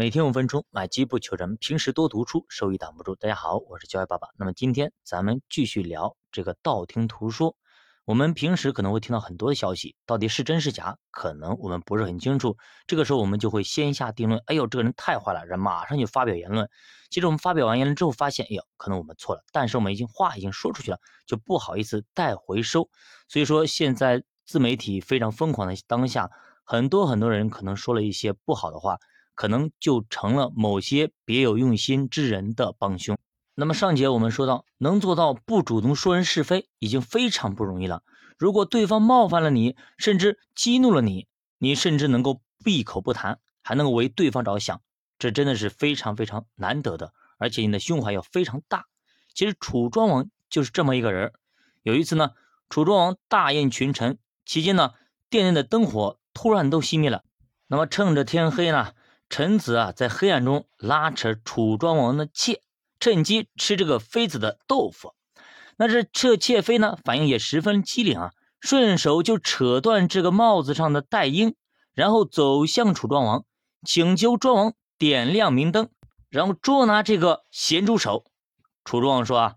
每天五分钟，买机不求人，平时多读书，收益挡不住。大家好，我是教育爸爸。那么今天咱们继续聊这个道听途说。我们平时可能会听到很多的消息，到底是真是假，可能我们不是很清楚。这个时候我们就会先下定论：哎呦，这个人太坏了，人马上就发表言论。其实我们发表完言论之后，发现，哎呦，可能我们错了。但是我们已经话已经说出去了，就不好意思再回收。所以说，现在自媒体非常疯狂的当下，很多很多人可能说了一些不好的话。可能就成了某些别有用心之人的帮凶。那么上节我们说到，能做到不主动说人是非，已经非常不容易了。如果对方冒犯了你，甚至激怒了你，你甚至能够闭口不谈，还能够为对方着想，这真的是非常非常难得的。而且你的胸怀要非常大。其实楚庄王就是这么一个人。有一次呢，楚庄王大宴群臣期间呢，殿内的灯火突然都熄灭了。那么趁着天黑呢。臣子啊，在黑暗中拉扯楚庄王的妾，趁机吃这个妃子的豆腐。那这这妾妃呢，反应也十分机灵啊，顺手就扯断这个帽子上的带缨，然后走向楚庄王，请求庄王点亮明灯，然后捉拿这个咸猪手。楚庄王说啊，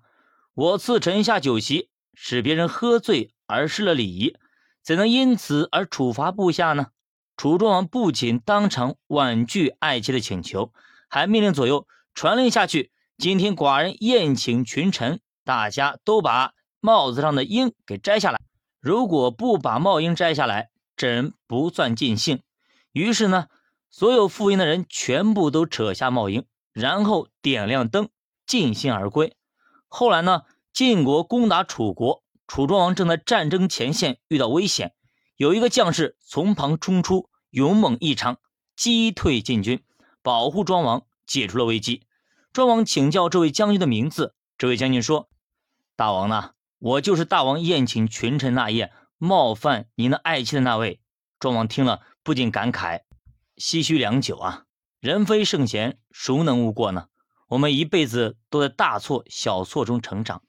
我赐臣下酒席，使别人喝醉而失了礼仪，怎能因此而处罚部下呢？楚庄王不仅当场婉拒爱妾的请求，还命令左右传令下去：今天寡人宴请群臣，大家都把帽子上的缨给摘下来。如果不把帽缨摘下来，这人不算尽兴。于是呢，所有赴宴的人全部都扯下帽缨，然后点亮灯，尽兴而归。后来呢，晋国攻打楚国，楚庄王正在战争前线遇到危险。有一个将士从旁冲出，勇猛异常，击退晋军，保护庄王，解除了危机。庄王请教这位将军的名字，这位将军说：“大王呐？我就是大王宴请群臣那夜冒犯您的爱妻的那位。”庄王听了不禁感慨，唏嘘良久啊！人非圣贤，孰能无过呢？我们一辈子都在大错小错中成长，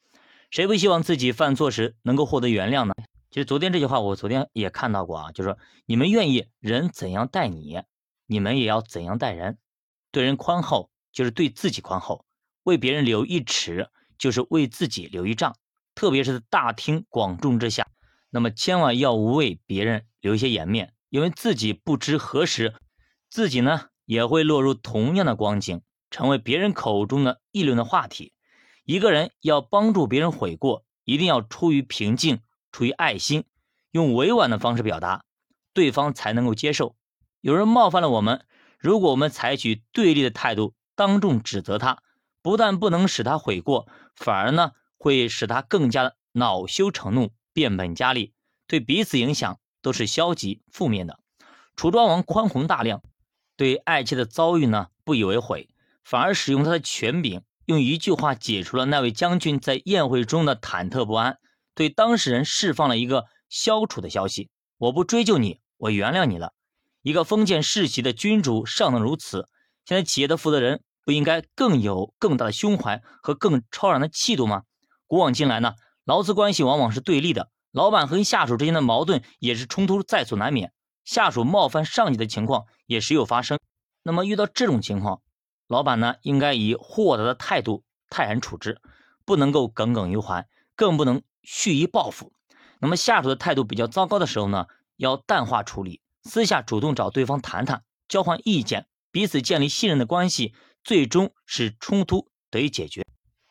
谁不希望自己犯错时能够获得原谅呢？其实昨天这句话，我昨天也看到过啊，就是说你们愿意人怎样待你，你们也要怎样待人。对人宽厚，就是对自己宽厚；为别人留一尺，就是为自己留一丈。特别是大庭广众之下，那么千万要为别人留一些颜面，因为自己不知何时，自己呢也会落入同样的光景，成为别人口中的议论的话题。一个人要帮助别人悔过，一定要出于平静。出于爱心，用委婉的方式表达，对方才能够接受。有人冒犯了我们，如果我们采取对立的态度，当众指责他，不但不能使他悔过，反而呢会使他更加恼羞成怒，变本加厉，对彼此影响都是消极负面的。楚庄王宽宏大量，对爱妾的遭遇呢不以为悔，反而使用他的权柄，用一句话解除了那位将军在宴会中的忐忑不安。对当事人释放了一个消除的消息：我不追究你，我原谅你了。一个封建世袭的君主尚能如此，现在企业的负责人不应该更有更大的胸怀和更超然的气度吗？古往今来呢，劳资关系往往是对立的，老板和下属之间的矛盾也是冲突在所难免，下属冒犯上级的情况也时有发生。那么遇到这种情况，老板呢应该以豁达的态度泰然处之，不能够耿耿于怀，更不能。蓄意报复，那么下属的态度比较糟糕的时候呢，要淡化处理，私下主动找对方谈谈，交换意见，彼此建立信任的关系，最终使冲突得以解决。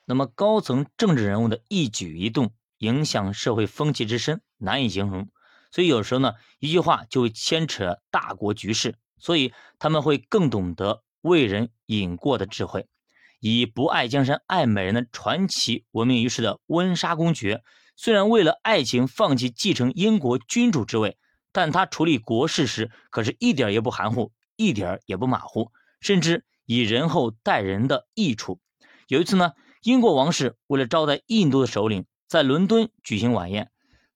那么高层政治人物的一举一动，影响社会风气之深，难以形容。所以有时候呢，一句话就会牵扯大国局势，所以他们会更懂得为人引过的智慧。以不爱江山爱美人的传奇闻名于世的温莎公爵。虽然为了爱情放弃继承英国君主之位，但他处理国事时可是一点也不含糊，一点也不马虎，甚至以仁厚待人的益处。有一次呢，英国王室为了招待印度的首领，在伦敦举行晚宴。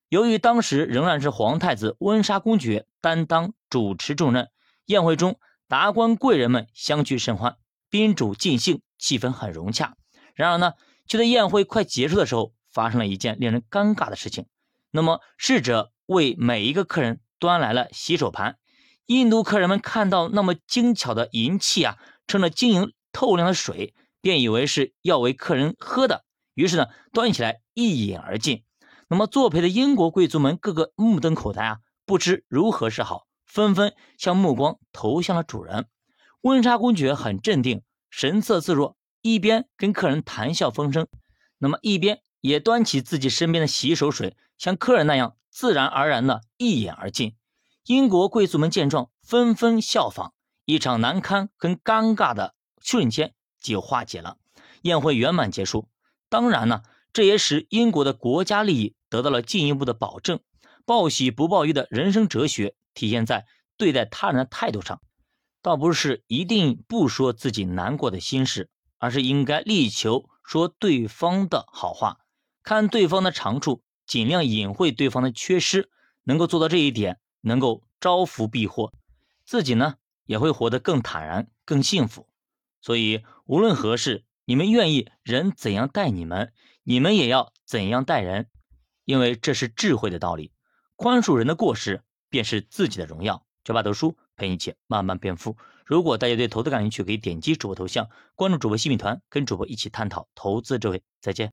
由于当时仍然是皇太子温莎公爵担当主持重任，宴会中达官贵人们相聚甚欢，宾主尽兴，气氛很融洽。然而呢，就在宴会快结束的时候。发生了一件令人尴尬的事情。那么，侍者为每一个客人端来了洗手盘。印度客人们看到那么精巧的银器啊，盛着晶莹透亮的水，便以为是要为客人喝的，于是呢，端起来一饮而尽。那么作陪的英国贵族们个个目瞪口呆啊，不知如何是好，纷纷将目光投向了主人。温莎公爵很镇定，神色自若，一边跟客人谈笑风生，那么一边也端起自己身边的洗手水，像客人那样自然而然的一饮而尽。英国贵族们见状，纷纷效仿，一场难堪跟尴尬的瞬间就化解了，宴会圆满结束。当然呢，这也使英国的国家利益。得到了进一步的保证，报喜不报忧的人生哲学体现在对待他人的态度上，倒不是一定不说自己难过的心事，而是应该力求说对方的好话，看对方的长处，尽量隐晦对方的缺失，能够做到这一点，能够招福避祸，自己呢也会活得更坦然、更幸福。所以无论何事，你们愿意人怎样待你们，你们也要怎样待人。因为这是智慧的道理，宽恕人的过失，便是自己的荣耀。九八读书陪你一起慢慢变富。如果大家对投资感兴趣，可以点击主播头像，关注主播新米团，跟主播一起探讨投资智慧。再见。